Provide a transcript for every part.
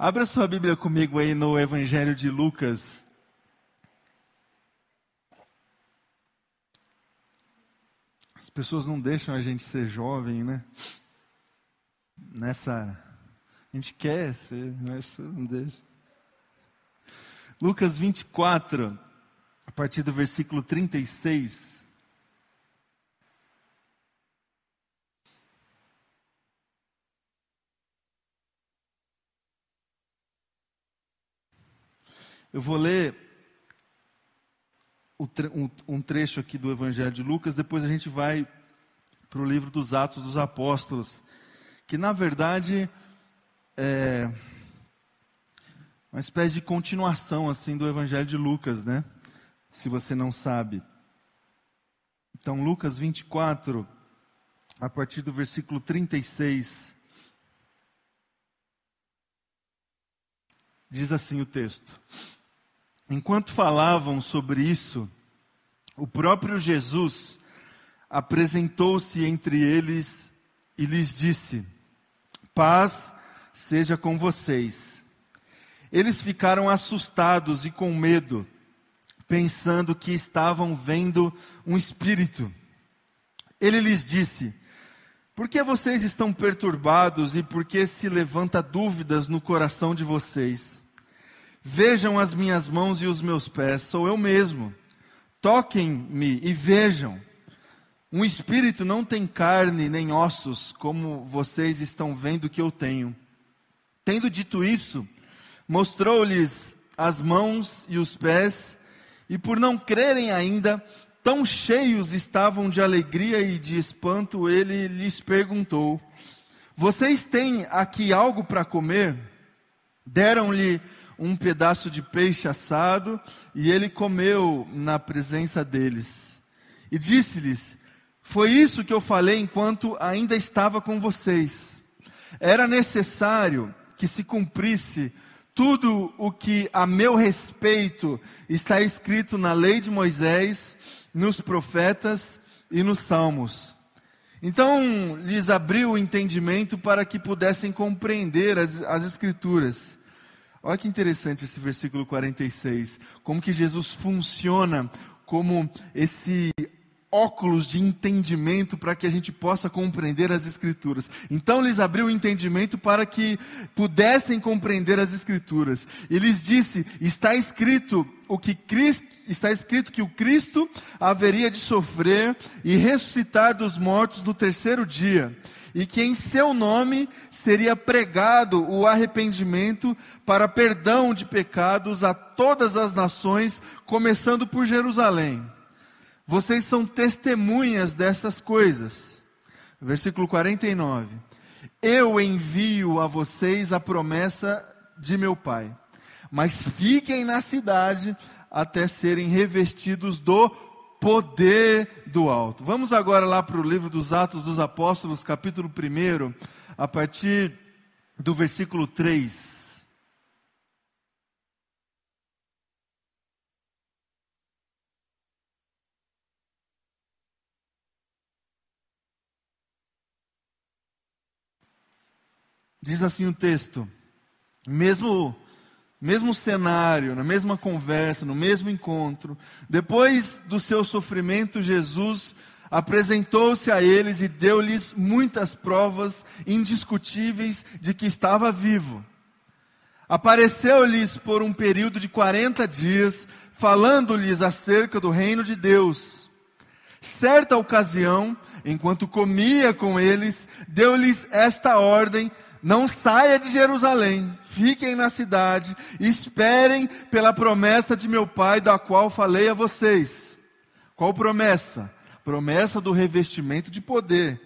Abra sua Bíblia comigo aí no Evangelho de Lucas. As pessoas não deixam a gente ser jovem, né? Nessa. A gente quer ser, mas não deixa. Lucas 24, a partir do versículo 36. Eu vou ler um trecho aqui do Evangelho de Lucas, depois a gente vai para o livro dos Atos dos Apóstolos, que na verdade é uma espécie de continuação assim do Evangelho de Lucas, né? Se você não sabe. Então, Lucas 24, a partir do versículo 36, diz assim o texto. Enquanto falavam sobre isso, o próprio Jesus apresentou-se entre eles e lhes disse: Paz seja com vocês. Eles ficaram assustados e com medo, pensando que estavam vendo um espírito. Ele lhes disse: Por que vocês estão perturbados e por que se levanta dúvidas no coração de vocês? Vejam as minhas mãos e os meus pés, sou eu mesmo. Toquem-me e vejam. Um espírito não tem carne nem ossos, como vocês estão vendo que eu tenho. Tendo dito isso, mostrou-lhes as mãos e os pés, e por não crerem ainda, tão cheios estavam de alegria e de espanto, ele lhes perguntou: Vocês têm aqui algo para comer? Deram-lhe um pedaço de peixe assado e ele comeu na presença deles. E disse-lhes: Foi isso que eu falei enquanto ainda estava com vocês. Era necessário que se cumprisse tudo o que a meu respeito está escrito na lei de Moisés, nos profetas e nos salmos. Então lhes abriu o entendimento para que pudessem compreender as, as Escrituras. Olha que interessante esse versículo 46. Como que Jesus funciona como esse óculos de entendimento para que a gente possa compreender as Escrituras. Então lhes abriu o entendimento para que pudessem compreender as Escrituras. E lhes disse: está escrito o que Cristo, está escrito que o Cristo haveria de sofrer e ressuscitar dos mortos no terceiro dia e que em seu nome seria pregado o arrependimento para perdão de pecados a todas as nações, começando por Jerusalém. Vocês são testemunhas dessas coisas. Versículo 49. Eu envio a vocês a promessa de meu Pai, mas fiquem na cidade até serem revestidos do poder do alto. Vamos agora lá para o livro dos Atos dos Apóstolos, capítulo 1, a partir do versículo 3. Diz assim o texto: mesmo mesmo cenário, na mesma conversa, no mesmo encontro. Depois do seu sofrimento, Jesus apresentou-se a eles e deu-lhes muitas provas indiscutíveis de que estava vivo. Apareceu-lhes por um período de 40 dias, falando-lhes acerca do reino de Deus. Certa ocasião, enquanto comia com eles, deu-lhes esta ordem: não saia de Jerusalém, fiquem na cidade, esperem pela promessa de meu Pai, da qual falei a vocês. Qual promessa? Promessa do revestimento de poder,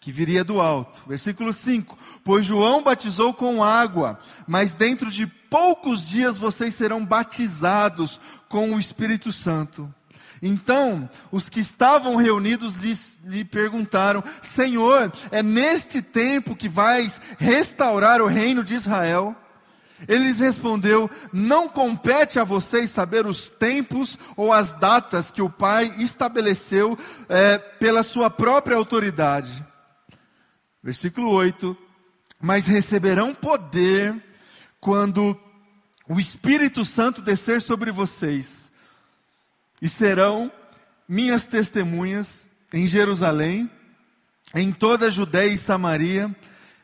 que viria do alto. Versículo 5: Pois João batizou com água, mas dentro de poucos dias vocês serão batizados com o Espírito Santo. Então, os que estavam reunidos lhe, perguntaram: Senhor, é neste tempo que vais restaurar o reino de Israel? Ele lhes respondeu: Não compete a vocês saber os tempos ou as datas que o Pai estabeleceu é, pela sua própria autoridade. Versículo 8: Mas receberão poder quando o Espírito Santo descer sobre vocês, e serão minhas testemunhas em Jerusalém, em toda a Judéia e Samaria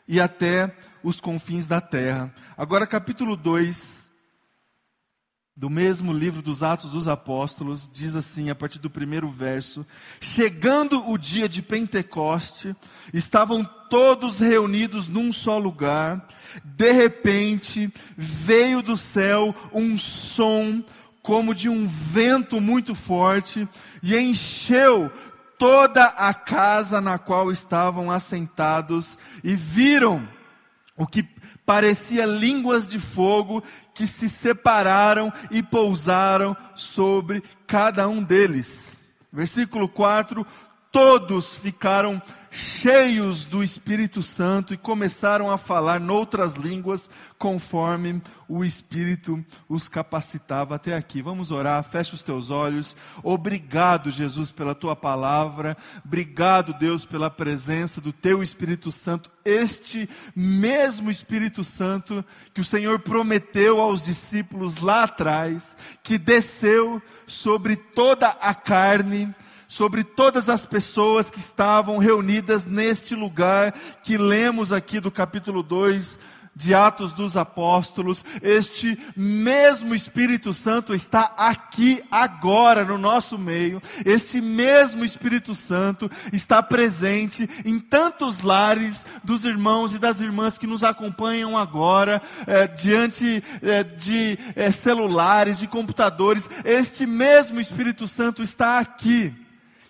e até os confins da terra. Agora, capítulo 2 do mesmo livro dos Atos dos Apóstolos, diz assim, a partir do primeiro verso: Chegando o dia de Pentecoste, estavam todos reunidos num só lugar, de repente veio do céu um som como de um vento muito forte e encheu toda a casa na qual estavam assentados e viram o que parecia línguas de fogo que se separaram e pousaram sobre cada um deles. Versículo 4: todos ficaram cheios do Espírito Santo e começaram a falar noutras línguas, conforme o Espírito os capacitava até aqui. Vamos orar, fecha os teus olhos. Obrigado, Jesus, pela tua palavra. Obrigado, Deus, pela presença do teu Espírito Santo. Este mesmo Espírito Santo que o Senhor prometeu aos discípulos lá atrás, que desceu sobre toda a carne sobre todas as pessoas que estavam reunidas neste lugar que lemos aqui do capítulo 2 de Atos dos Apóstolos, este mesmo Espírito Santo está aqui agora no nosso meio, este mesmo Espírito Santo está presente em tantos lares dos irmãos e das irmãs que nos acompanham agora, é, diante é, de é, celulares, de computadores, este mesmo Espírito Santo está aqui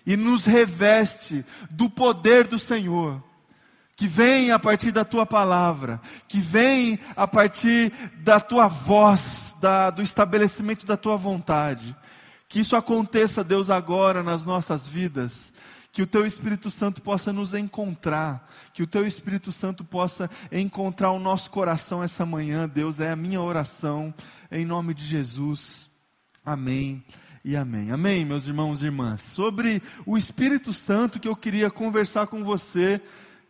e nos reveste do poder do Senhor, que vem a partir da tua palavra, que vem a partir da tua voz, da, do estabelecimento da tua vontade. Que isso aconteça, Deus, agora nas nossas vidas. Que o teu Espírito Santo possa nos encontrar, que o teu Espírito Santo possa encontrar o nosso coração essa manhã, Deus, é a minha oração, em nome de Jesus. Amém e amém. Amém, meus irmãos e irmãs. Sobre o Espírito Santo que eu queria conversar com você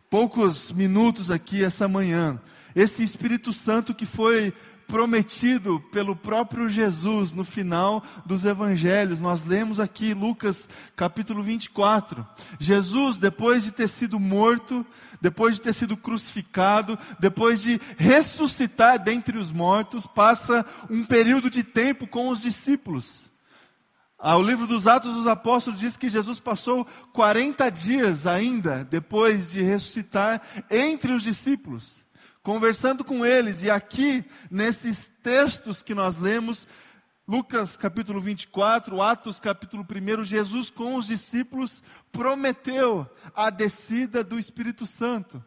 poucos minutos aqui essa manhã. Esse Espírito Santo que foi prometido pelo próprio Jesus no final dos evangelhos. Nós lemos aqui Lucas capítulo 24. Jesus, depois de ter sido morto, depois de ter sido crucificado, depois de ressuscitar dentre os mortos, passa um período de tempo com os discípulos. Ah, o livro dos Atos dos Apóstolos diz que Jesus passou 40 dias ainda, depois de ressuscitar, entre os discípulos, conversando com eles. E aqui, nesses textos que nós lemos, Lucas capítulo 24, Atos capítulo 1, Jesus com os discípulos prometeu a descida do Espírito Santo.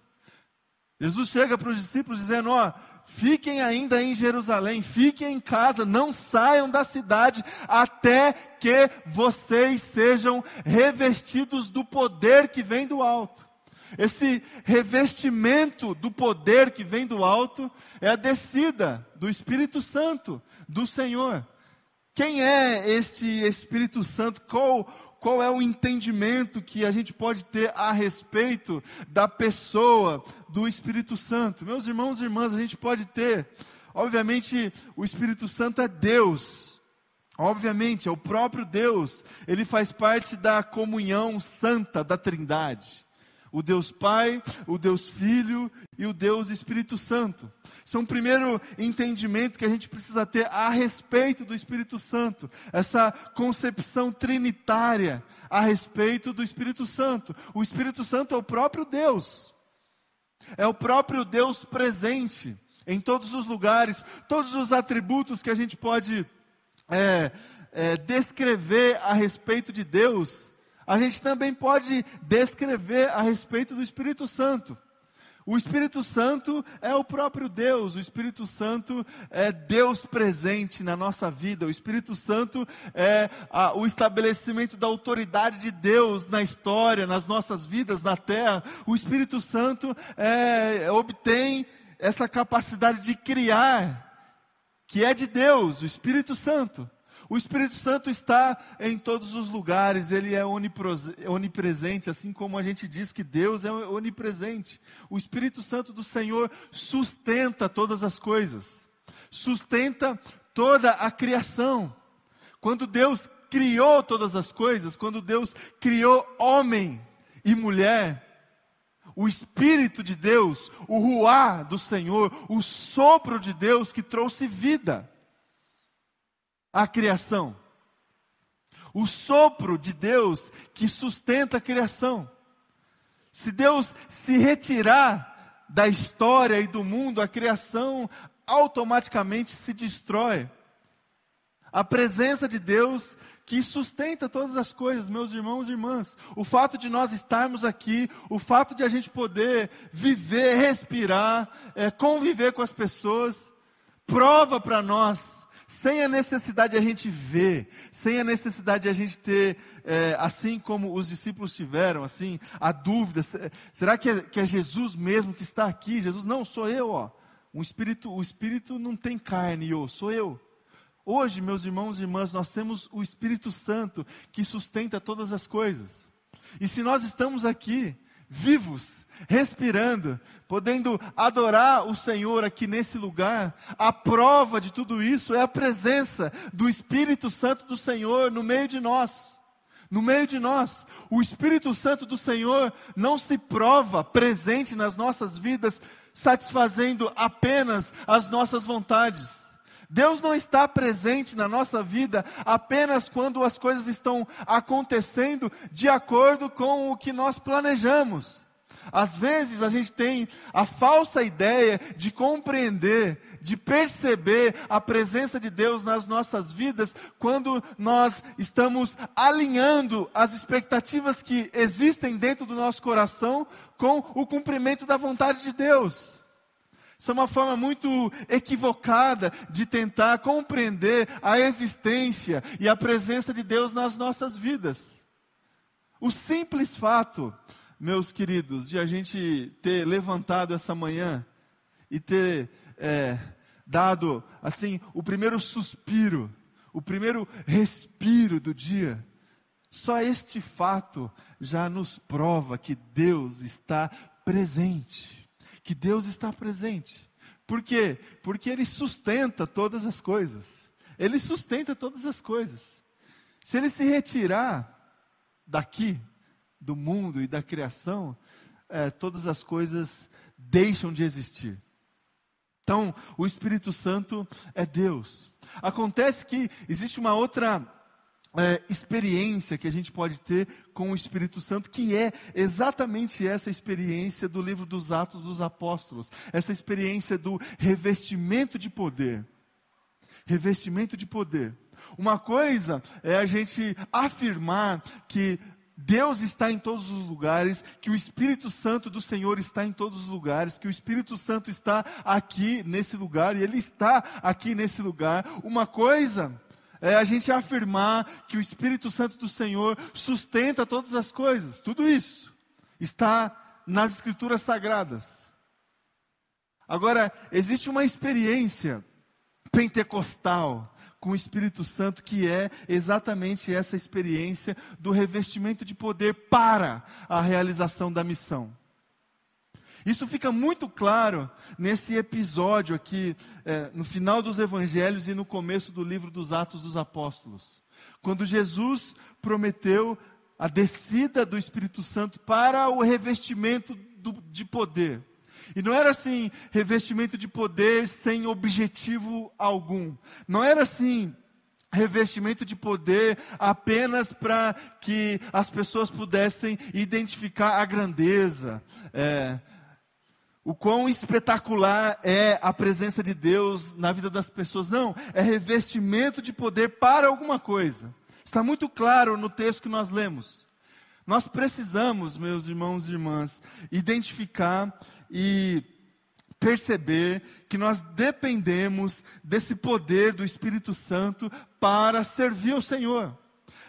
Jesus chega para os discípulos dizendo: Ó, fiquem ainda em Jerusalém, fiquem em casa, não saiam da cidade até que vocês sejam revestidos do poder que vem do alto. Esse revestimento do poder que vem do alto é a descida do Espírito Santo, do Senhor. Quem é este Espírito Santo? Qual, qual é o entendimento que a gente pode ter a respeito da pessoa do Espírito Santo? Meus irmãos e irmãs, a gente pode ter, obviamente, o Espírito Santo é Deus. Obviamente, é o próprio Deus, ele faz parte da comunhão santa da Trindade o Deus Pai, o Deus Filho e o Deus Espírito Santo. Isso é um primeiro entendimento que a gente precisa ter a respeito do Espírito Santo, essa concepção trinitária a respeito do Espírito Santo. O Espírito Santo é o próprio Deus, é o próprio Deus presente em todos os lugares, todos os atributos que a gente pode é, é, descrever a respeito de Deus a gente também pode descrever a respeito do Espírito Santo. O Espírito Santo é o próprio Deus, o Espírito Santo é Deus presente na nossa vida, o Espírito Santo é a, o estabelecimento da autoridade de Deus na história, nas nossas vidas, na terra. O Espírito Santo é, obtém essa capacidade de criar, que é de Deus, o Espírito Santo. O Espírito Santo está em todos os lugares, ele é onipresente, assim como a gente diz que Deus é onipresente. O Espírito Santo do Senhor sustenta todas as coisas. sustenta toda a criação. Quando Deus criou todas as coisas, quando Deus criou homem e mulher, o Espírito de Deus, o ruá do Senhor, o sopro de Deus que trouxe vida à criação. O sopro de Deus que sustenta a criação. Se Deus se retirar da história e do mundo, a criação automaticamente se destrói. A presença de Deus que sustenta todas as coisas, meus irmãos e irmãs. O fato de nós estarmos aqui, o fato de a gente poder viver, respirar, é, conviver com as pessoas, prova para nós, sem a necessidade de a gente ver, sem a necessidade de a gente ter, é, assim como os discípulos tiveram, assim, a dúvida: será que é, que é Jesus mesmo que está aqui? Jesus, não, sou eu, ó. Um espírito, o espírito não tem carne, eu, sou eu. Hoje, meus irmãos e irmãs, nós temos o Espírito Santo que sustenta todas as coisas. E se nós estamos aqui, vivos, respirando, podendo adorar o Senhor aqui nesse lugar, a prova de tudo isso é a presença do Espírito Santo do Senhor no meio de nós. No meio de nós, o Espírito Santo do Senhor não se prova presente nas nossas vidas, satisfazendo apenas as nossas vontades Deus não está presente na nossa vida apenas quando as coisas estão acontecendo de acordo com o que nós planejamos. Às vezes a gente tem a falsa ideia de compreender, de perceber a presença de Deus nas nossas vidas quando nós estamos alinhando as expectativas que existem dentro do nosso coração com o cumprimento da vontade de Deus. Isso é uma forma muito equivocada de tentar compreender a existência e a presença de Deus nas nossas vidas. O simples fato, meus queridos, de a gente ter levantado essa manhã e ter é, dado, assim, o primeiro suspiro, o primeiro respiro do dia, só este fato já nos prova que Deus está presente que Deus está presente. Por quê? Porque Ele sustenta todas as coisas. Ele sustenta todas as coisas. Se Ele se retirar daqui, do mundo e da criação, é, todas as coisas deixam de existir. Então, o Espírito Santo é Deus. Acontece que existe uma outra é, experiência que a gente pode ter com o Espírito Santo, que é exatamente essa experiência do livro dos Atos dos Apóstolos, essa experiência do revestimento de poder. Revestimento de poder. Uma coisa é a gente afirmar que Deus está em todos os lugares, que o Espírito Santo do Senhor está em todos os lugares, que o Espírito Santo está aqui nesse lugar e ele está aqui nesse lugar. Uma coisa é a gente afirmar que o Espírito Santo do Senhor sustenta todas as coisas. Tudo isso está nas Escrituras Sagradas. Agora, existe uma experiência pentecostal com o Espírito Santo que é exatamente essa experiência do revestimento de poder para a realização da missão. Isso fica muito claro nesse episódio aqui, é, no final dos evangelhos e no começo do livro dos Atos dos Apóstolos. Quando Jesus prometeu a descida do Espírito Santo para o revestimento do, de poder. E não era assim, revestimento de poder sem objetivo algum. Não era assim, revestimento de poder apenas para que as pessoas pudessem identificar a grandeza, é, o quão espetacular é a presença de Deus na vida das pessoas. Não, é revestimento de poder para alguma coisa. Está muito claro no texto que nós lemos. Nós precisamos, meus irmãos e irmãs, identificar e perceber que nós dependemos desse poder do Espírito Santo para servir ao Senhor.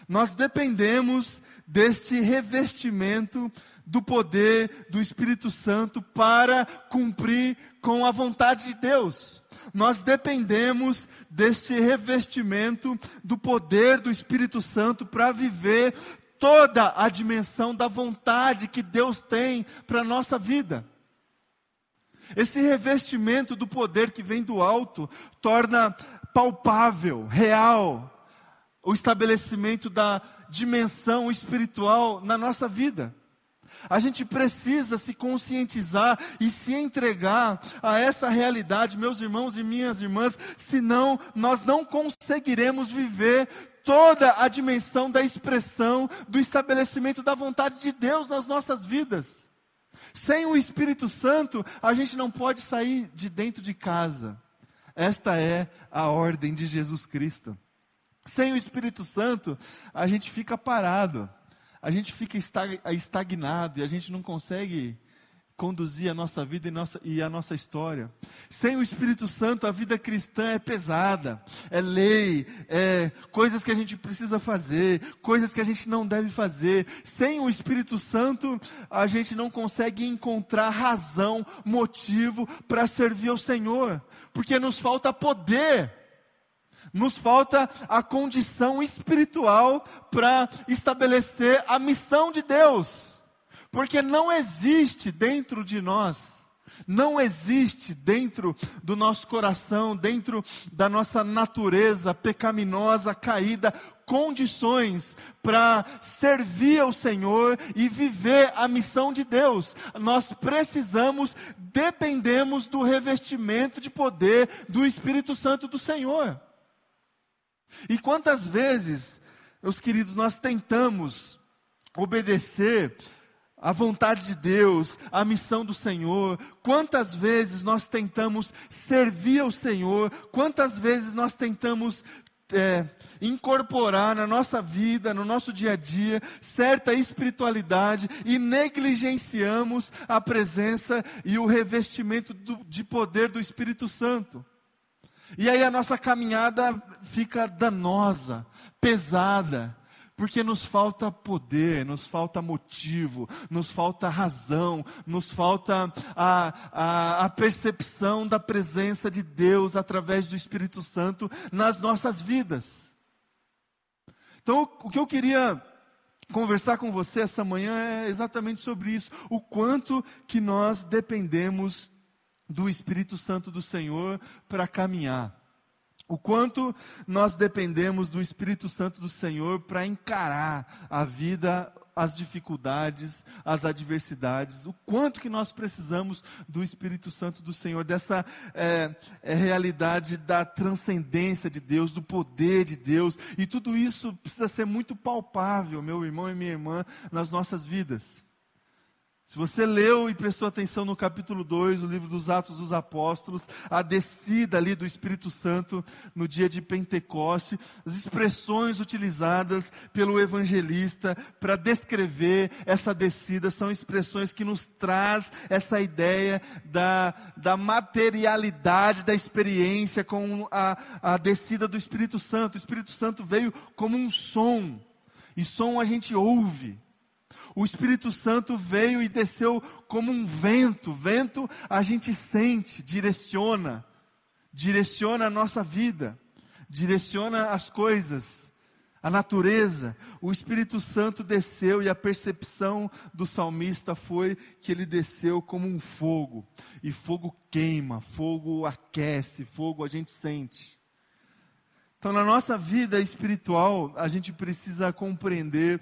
Nós dependemos deste revestimento do poder do Espírito Santo para cumprir com a vontade de Deus. Nós dependemos deste revestimento do poder do Espírito Santo para viver toda a dimensão da vontade que Deus tem para a nossa vida. Esse revestimento do poder que vem do alto torna palpável, real, o estabelecimento da dimensão espiritual na nossa vida. A gente precisa se conscientizar e se entregar a essa realidade, meus irmãos e minhas irmãs, senão nós não conseguiremos viver toda a dimensão da expressão do estabelecimento da vontade de Deus nas nossas vidas. Sem o Espírito Santo, a gente não pode sair de dentro de casa. Esta é a ordem de Jesus Cristo. Sem o Espírito Santo, a gente fica parado, a gente fica estagnado e a gente não consegue conduzir a nossa vida e, nossa, e a nossa história. Sem o Espírito Santo, a vida cristã é pesada, é lei, é coisas que a gente precisa fazer, coisas que a gente não deve fazer. Sem o Espírito Santo, a gente não consegue encontrar razão, motivo para servir ao Senhor, porque nos falta poder. Nos falta a condição espiritual para estabelecer a missão de Deus. Porque não existe dentro de nós, não existe dentro do nosso coração, dentro da nossa natureza pecaminosa, caída, condições para servir ao Senhor e viver a missão de Deus. Nós precisamos, dependemos do revestimento de poder do Espírito Santo do Senhor. E quantas vezes, meus queridos, nós tentamos obedecer a vontade de Deus, a missão do Senhor. Quantas vezes nós tentamos servir ao Senhor, quantas vezes nós tentamos é, incorporar na nossa vida, no nosso dia a dia, certa espiritualidade e negligenciamos a presença e o revestimento do, de poder do Espírito Santo. E aí a nossa caminhada fica danosa, pesada porque nos falta poder, nos falta motivo, nos falta razão, nos falta a, a, a, percepção da presença de Deus através do Espírito Santo nas nossas vidas. Então, o que eu queria conversar com você essa manhã é exatamente sobre isso, o quanto que nós dependemos do Espírito Santo do Senhor para caminhar. O quanto nós dependemos do Espírito Santo do Senhor para encarar a vida, as dificuldades, as adversidades, o quanto que nós precisamos do Espírito Santo do Senhor, dessa é, é, realidade da transcendência de Deus, do poder de Deus, e tudo isso precisa ser muito palpável, meu irmão e minha irmã, nas nossas vidas. Se você leu e prestou atenção no capítulo 2, o livro dos Atos dos Apóstolos, a descida ali do Espírito Santo no dia de Pentecoste, as expressões utilizadas pelo evangelista para descrever essa descida são expressões que nos traz essa ideia da, da materialidade da experiência com a, a descida do Espírito Santo. O Espírito Santo veio como um som, e som a gente ouve. O Espírito Santo veio e desceu como um vento. Vento a gente sente, direciona, direciona a nossa vida, direciona as coisas, a natureza. O Espírito Santo desceu e a percepção do salmista foi que ele desceu como um fogo. E fogo queima, fogo aquece, fogo a gente sente. Então, na nossa vida espiritual, a gente precisa compreender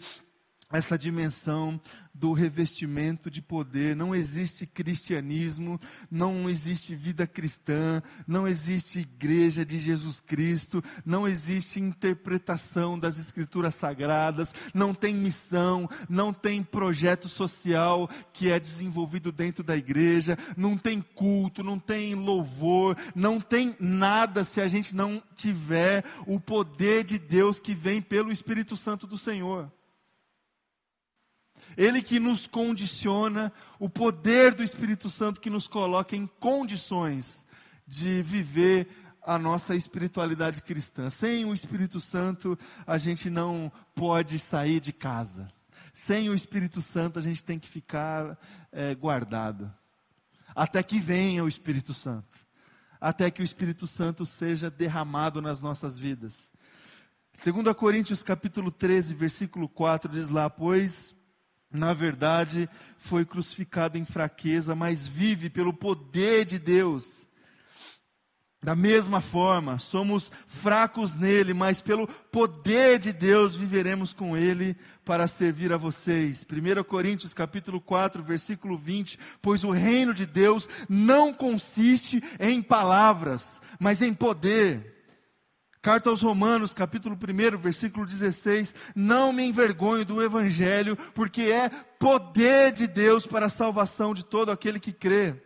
essa dimensão do revestimento de poder. Não existe cristianismo, não existe vida cristã, não existe igreja de Jesus Cristo, não existe interpretação das escrituras sagradas, não tem missão, não tem projeto social que é desenvolvido dentro da igreja, não tem culto, não tem louvor, não tem nada se a gente não tiver o poder de Deus que vem pelo Espírito Santo do Senhor. Ele que nos condiciona, o poder do Espírito Santo que nos coloca em condições de viver a nossa espiritualidade cristã. Sem o Espírito Santo, a gente não pode sair de casa. Sem o Espírito Santo, a gente tem que ficar é, guardado. Até que venha o Espírito Santo. Até que o Espírito Santo seja derramado nas nossas vidas. 2 Coríntios capítulo 13, versículo 4 diz lá: Pois na verdade, foi crucificado em fraqueza, mas vive pelo poder de Deus. Da mesma forma, somos fracos nele, mas pelo poder de Deus viveremos com ele para servir a vocês. 1 Coríntios capítulo 4, versículo 20, pois o reino de Deus não consiste em palavras, mas em poder. Carta aos Romanos, capítulo 1, versículo 16: Não me envergonho do Evangelho, porque é poder de Deus para a salvação de todo aquele que crê.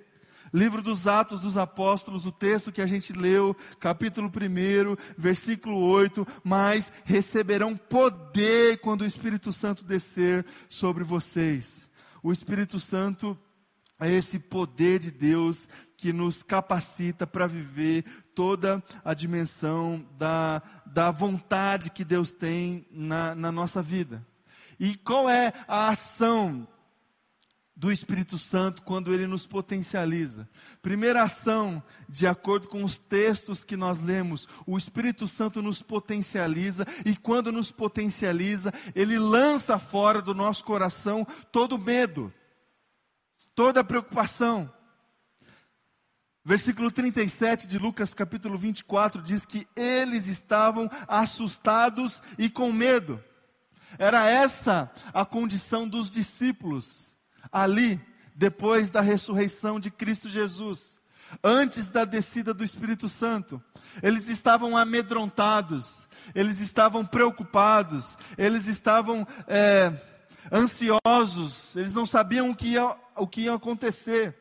Livro dos Atos dos Apóstolos, o texto que a gente leu, capítulo 1, versículo 8: Mas receberão poder quando o Espírito Santo descer sobre vocês. O Espírito Santo é esse poder de Deus que nos capacita para viver toda a dimensão da, da vontade que Deus tem na, na nossa vida. E qual é a ação do Espírito Santo quando ele nos potencializa. Primeira ação, de acordo com os textos que nós lemos, o Espírito Santo nos potencializa e quando nos potencializa, ele lança fora do nosso coração todo medo, toda preocupação. Versículo 37 de Lucas capítulo 24 diz que eles estavam assustados e com medo. Era essa a condição dos discípulos ali, depois da ressurreição de Cristo Jesus, antes da descida do Espírito Santo. Eles estavam amedrontados, eles estavam preocupados, eles estavam é, ansiosos, eles não sabiam o que ia, o que ia acontecer.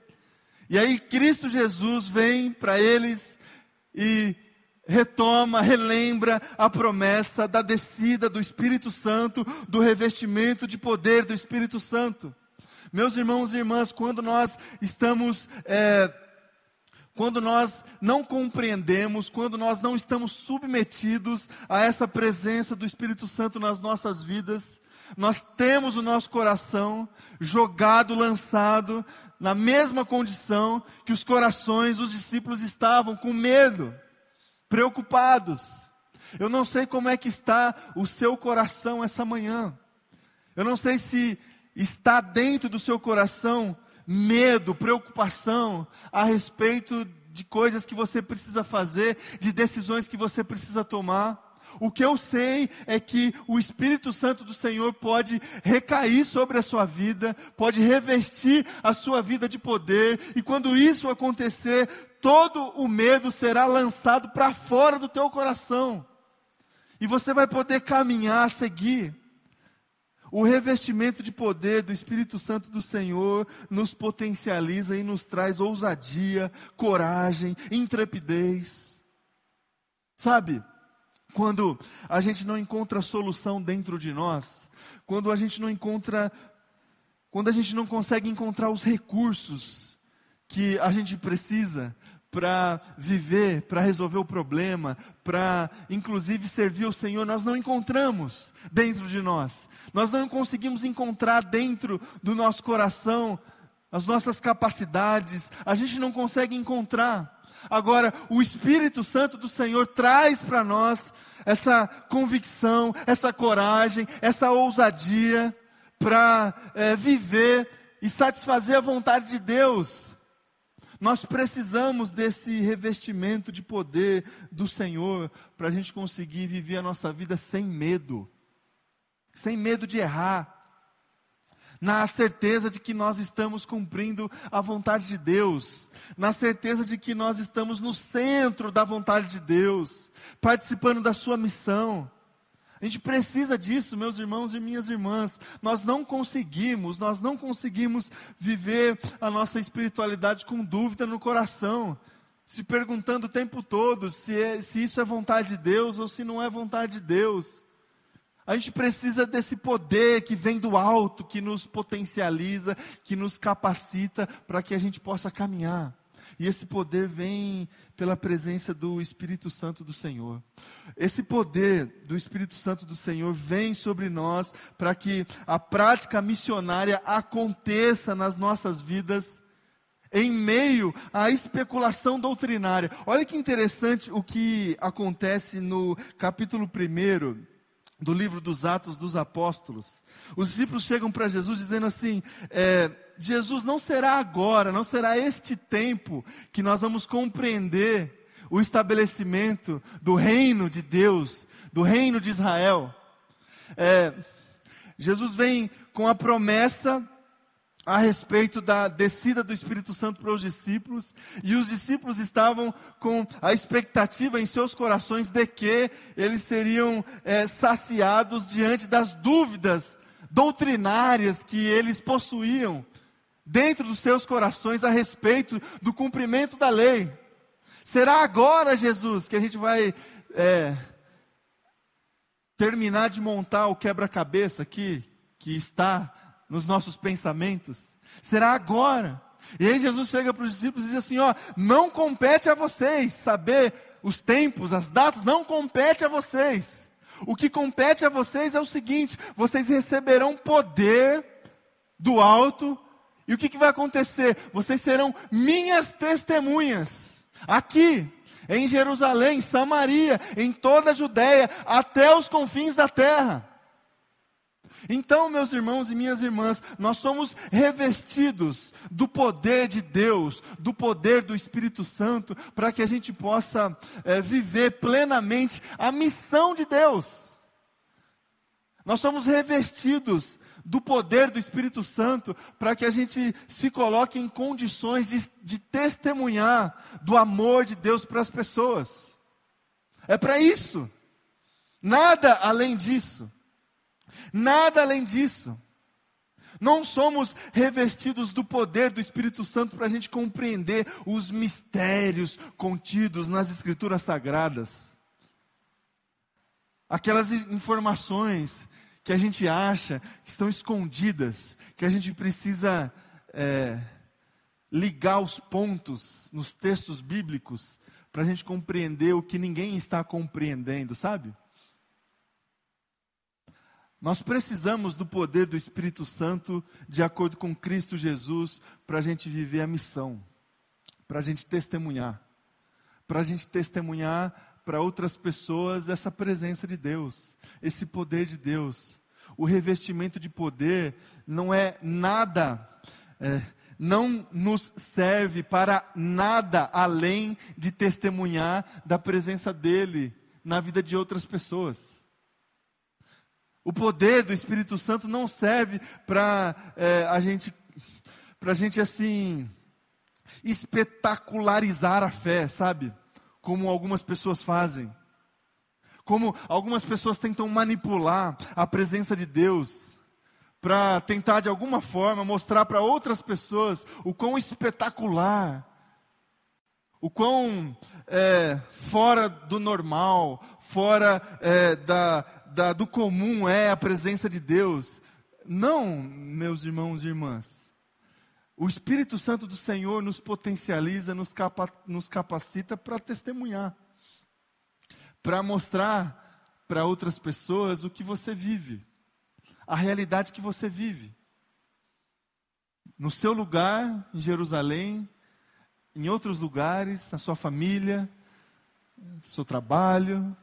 E aí Cristo Jesus vem para eles e retoma, relembra a promessa da descida do Espírito Santo, do revestimento de poder do Espírito Santo. Meus irmãos e irmãs, quando nós estamos, é, quando nós não compreendemos, quando nós não estamos submetidos a essa presença do Espírito Santo nas nossas vidas, nós temos o nosso coração jogado, lançado na mesma condição que os corações dos discípulos estavam, com medo, preocupados. Eu não sei como é que está o seu coração essa manhã. Eu não sei se está dentro do seu coração medo, preocupação a respeito de coisas que você precisa fazer, de decisões que você precisa tomar. O que eu sei é que o Espírito Santo do Senhor pode recair sobre a sua vida, pode revestir a sua vida de poder, e quando isso acontecer, todo o medo será lançado para fora do teu coração. E você vai poder caminhar, seguir. O revestimento de poder do Espírito Santo do Senhor nos potencializa e nos traz ousadia, coragem, intrepidez. Sabe? Quando a gente não encontra solução dentro de nós, quando a gente não encontra, quando a gente não consegue encontrar os recursos que a gente precisa para viver, para resolver o problema, para inclusive servir o Senhor, nós não encontramos dentro de nós. Nós não conseguimos encontrar dentro do nosso coração as nossas capacidades, a gente não consegue encontrar. Agora, o Espírito Santo do Senhor traz para nós essa convicção, essa coragem, essa ousadia para é, viver e satisfazer a vontade de Deus. Nós precisamos desse revestimento de poder do Senhor para a gente conseguir viver a nossa vida sem medo, sem medo de errar, na certeza de que nós estamos cumprindo a vontade de Deus, na certeza de que nós estamos no centro da vontade de Deus, participando da sua missão. A gente precisa disso, meus irmãos e minhas irmãs. Nós não conseguimos, nós não conseguimos viver a nossa espiritualidade com dúvida no coração, se perguntando o tempo todo se, é, se isso é vontade de Deus ou se não é vontade de Deus. A gente precisa desse poder que vem do alto, que nos potencializa, que nos capacita para que a gente possa caminhar. E esse poder vem pela presença do Espírito Santo do Senhor. Esse poder do Espírito Santo do Senhor vem sobre nós para que a prática missionária aconteça nas nossas vidas em meio à especulação doutrinária. Olha que interessante o que acontece no capítulo 1 do livro dos Atos dos Apóstolos. Os discípulos chegam para Jesus dizendo assim: é, Jesus, não será agora, não será este tempo que nós vamos compreender o estabelecimento do reino de Deus, do reino de Israel. É, Jesus vem com a promessa a respeito da descida do Espírito Santo para os discípulos, e os discípulos estavam com a expectativa em seus corações de que eles seriam é, saciados diante das dúvidas doutrinárias que eles possuíam dentro dos seus corações a respeito do cumprimento da lei. Será agora, Jesus, que a gente vai é, terminar de montar o quebra-cabeça aqui, que está nos nossos pensamentos? Será agora? E aí Jesus chega para os discípulos e diz assim: ó, não compete a vocês saber os tempos, as datas, não compete a vocês. O que compete a vocês é o seguinte: vocês receberão poder do alto, e o que, que vai acontecer? Vocês serão minhas testemunhas, aqui, em Jerusalém, Samaria, em toda a Judéia, até os confins da terra. Então, meus irmãos e minhas irmãs, nós somos revestidos do poder de Deus, do poder do Espírito Santo, para que a gente possa é, viver plenamente a missão de Deus. Nós somos revestidos do poder do Espírito Santo para que a gente se coloque em condições de, de testemunhar do amor de Deus para as pessoas. É para isso. Nada além disso. Nada além disso. Não somos revestidos do poder do Espírito Santo para a gente compreender os mistérios contidos nas Escrituras Sagradas. Aquelas informações que a gente acha que estão escondidas, que a gente precisa é, ligar os pontos nos textos bíblicos para a gente compreender o que ninguém está compreendendo, sabe? Nós precisamos do poder do Espírito Santo, de acordo com Cristo Jesus, para a gente viver a missão, para a gente testemunhar, para a gente testemunhar para outras pessoas essa presença de Deus, esse poder de Deus. O revestimento de poder não é nada, é, não nos serve para nada além de testemunhar da presença dEle na vida de outras pessoas. O poder do Espírito Santo não serve para é, a gente, para a gente assim espetacularizar a fé, sabe? Como algumas pessoas fazem. Como algumas pessoas tentam manipular a presença de Deus para tentar de alguma forma mostrar para outras pessoas o quão espetacular, o quão é, fora do normal, fora é, da, da, do comum é a presença de Deus. Não, meus irmãos e irmãs. O Espírito Santo do Senhor nos potencializa, nos, capa, nos capacita para testemunhar, para mostrar para outras pessoas o que você vive, a realidade que você vive. No seu lugar, em Jerusalém, em outros lugares, na sua família, no seu trabalho,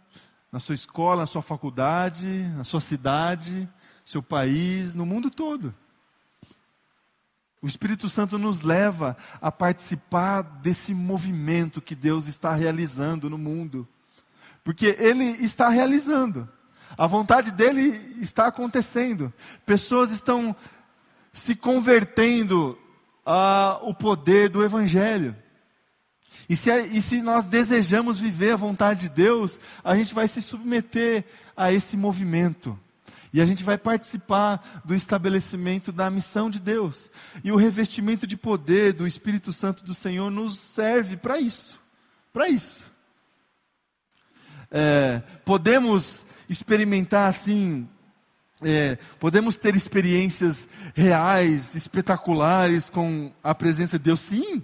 na sua escola, na sua faculdade, na sua cidade, seu país, no mundo todo. O Espírito Santo nos leva a participar desse movimento que Deus está realizando no mundo. Porque Ele está realizando. A vontade dele está acontecendo. Pessoas estão se convertendo ao poder do Evangelho. E se, e se nós desejamos viver a vontade de Deus, a gente vai se submeter a esse movimento. E a gente vai participar do estabelecimento da missão de Deus. E o revestimento de poder do Espírito Santo do Senhor nos serve para isso. Para isso. É, podemos experimentar assim, é, podemos ter experiências reais, espetaculares com a presença de Deus? Sim,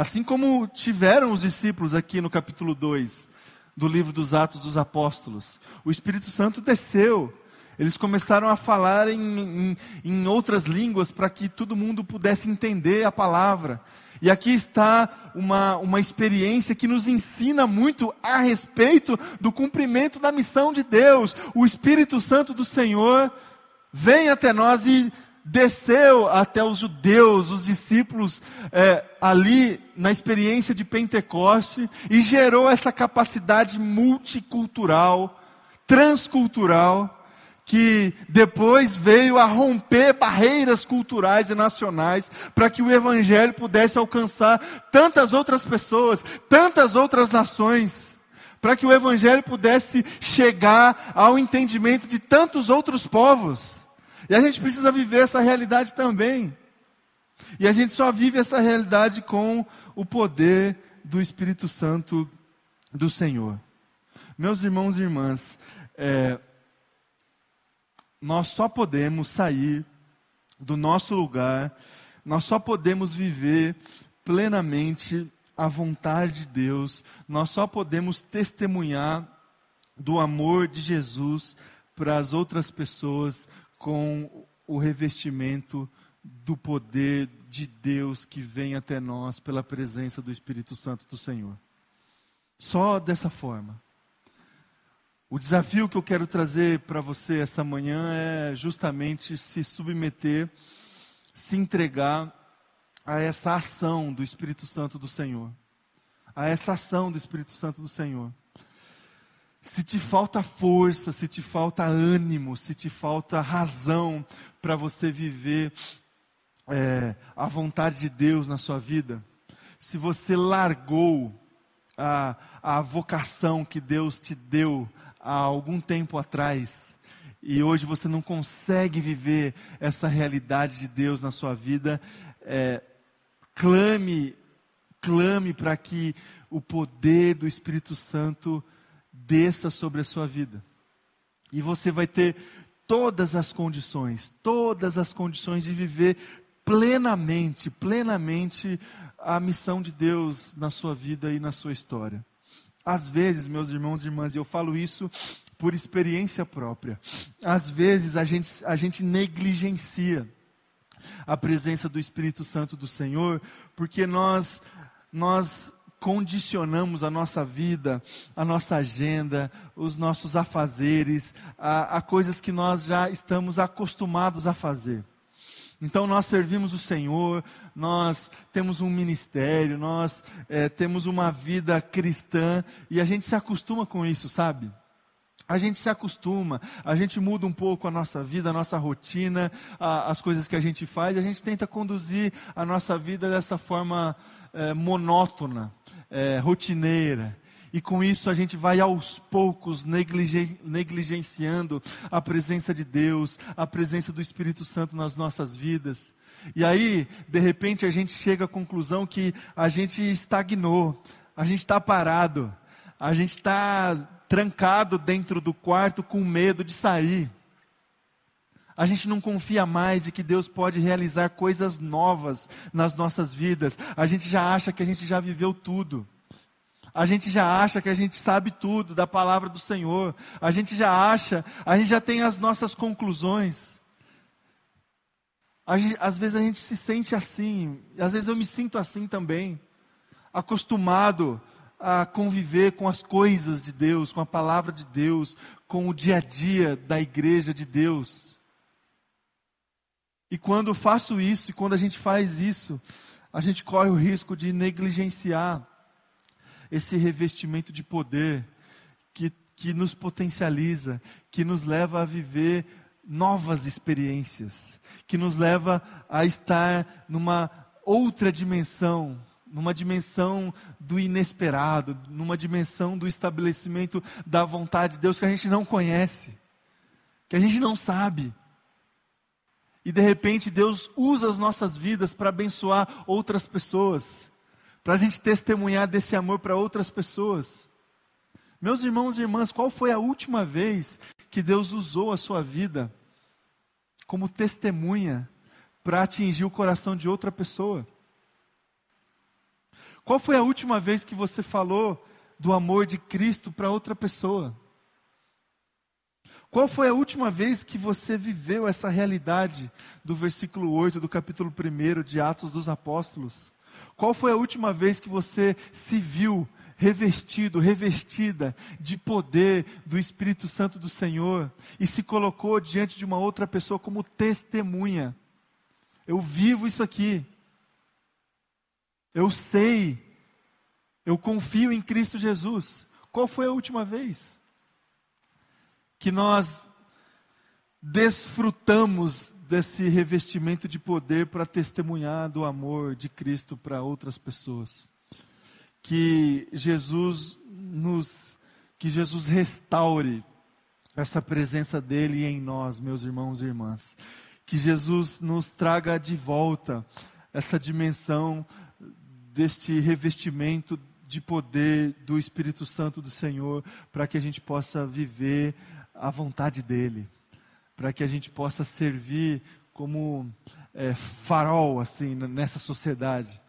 Assim como tiveram os discípulos aqui no capítulo 2 do livro dos Atos dos Apóstolos. O Espírito Santo desceu. Eles começaram a falar em, em, em outras línguas para que todo mundo pudesse entender a palavra. E aqui está uma, uma experiência que nos ensina muito a respeito do cumprimento da missão de Deus. O Espírito Santo do Senhor vem até nós e desceu até os judeus, os discípulos, é, ali na experiência de Pentecoste, e gerou essa capacidade multicultural, transcultural, que depois veio a romper barreiras culturais e nacionais para que o evangelho pudesse alcançar tantas outras pessoas, tantas outras nações, para que o evangelho pudesse chegar ao entendimento de tantos outros povos. E a gente precisa viver essa realidade também. E a gente só vive essa realidade com o poder do Espírito Santo do Senhor. Meus irmãos e irmãs, é, nós só podemos sair do nosso lugar, nós só podemos viver plenamente a vontade de Deus, nós só podemos testemunhar do amor de Jesus para as outras pessoas com o revestimento do poder de Deus que vem até nós pela presença do Espírito Santo do Senhor. Só dessa forma. O desafio que eu quero trazer para você essa manhã é justamente se submeter, se entregar a essa ação do Espírito Santo do Senhor. A essa ação do Espírito Santo do Senhor. Se te falta força, se te falta ânimo, se te falta razão para você viver é, a vontade de Deus na sua vida, se você largou a, a vocação que Deus te deu há algum tempo atrás e hoje você não consegue viver essa realidade de Deus na sua vida, é, clame, clame para que o poder do Espírito Santo desça sobre a sua vida. E você vai ter todas as condições, todas as condições de viver plenamente, plenamente a missão de Deus na sua vida e na sua história. Às vezes, meus irmãos e irmãs, e eu falo isso por experiência própria, às vezes a gente, a gente negligencia a presença do Espírito Santo do Senhor, porque nós, nós condicionamos a nossa vida, a nossa agenda, os nossos afazeres, a, a coisas que nós já estamos acostumados a fazer. Então nós servimos o Senhor, nós temos um ministério, nós é, temos uma vida cristã e a gente se acostuma com isso, sabe? A gente se acostuma, a gente muda um pouco a nossa vida, a nossa rotina, a, as coisas que a gente faz, a gente tenta conduzir a nossa vida dessa forma é, monótona, é, rotineira. E com isso a gente vai aos poucos negligenciando a presença de Deus, a presença do Espírito Santo nas nossas vidas. E aí, de repente, a gente chega à conclusão que a gente estagnou, a gente está parado, a gente está trancado dentro do quarto com medo de sair. A gente não confia mais de que Deus pode realizar coisas novas nas nossas vidas. A gente já acha que a gente já viveu tudo. A gente já acha que a gente sabe tudo da palavra do Senhor. A gente já acha, a gente já tem as nossas conclusões. Gente, às vezes a gente se sente assim, às vezes eu me sinto assim também, acostumado a conviver com as coisas de Deus, com a palavra de Deus, com o dia a dia da igreja de Deus. E quando faço isso, e quando a gente faz isso, a gente corre o risco de negligenciar esse revestimento de poder que, que nos potencializa, que nos leva a viver novas experiências, que nos leva a estar numa outra dimensão, numa dimensão do inesperado, numa dimensão do estabelecimento da vontade de Deus que a gente não conhece, que a gente não sabe. E de repente Deus usa as nossas vidas para abençoar outras pessoas para a gente testemunhar desse amor para outras pessoas. Meus irmãos e irmãs, qual foi a última vez que Deus usou a sua vida como testemunha para atingir o coração de outra pessoa? Qual foi a última vez que você falou do amor de Cristo para outra pessoa? Qual foi a última vez que você viveu essa realidade do versículo 8 do capítulo 1 de Atos dos Apóstolos? Qual foi a última vez que você se viu revestido, revestida de poder do Espírito Santo do Senhor e se colocou diante de uma outra pessoa como testemunha? Eu vivo isso aqui. Eu sei. Eu confio em Cristo Jesus. Qual foi a última vez que nós desfrutamos desse revestimento de poder para testemunhar do amor de Cristo para outras pessoas. Que Jesus nos que Jesus restaure essa presença dele em nós, meus irmãos e irmãs. Que Jesus nos traga de volta essa dimensão deste revestimento de poder do Espírito Santo do Senhor, para que a gente possa viver a vontade dele para que a gente possa servir como é, farol assim nessa sociedade.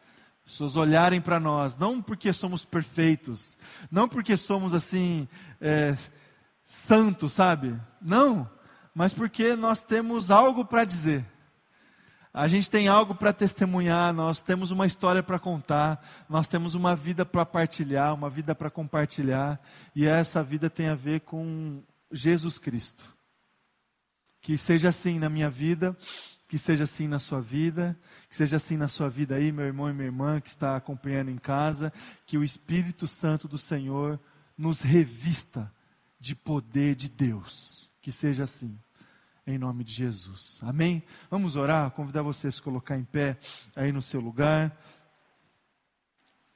Pessoas olharem para nós, não porque somos perfeitos, não porque somos assim é, santos, sabe? Não, mas porque nós temos algo para dizer. A gente tem algo para testemunhar, nós temos uma história para contar, nós temos uma vida para partilhar, uma vida para compartilhar, e essa vida tem a ver com Jesus Cristo. Que seja assim na minha vida, que seja assim na sua vida, que seja assim na sua vida aí, meu irmão e minha irmã que está acompanhando em casa, que o Espírito Santo do Senhor nos revista de poder de Deus. Que seja assim, em nome de Jesus. Amém? Vamos orar, convidar você a se colocar em pé aí no seu lugar.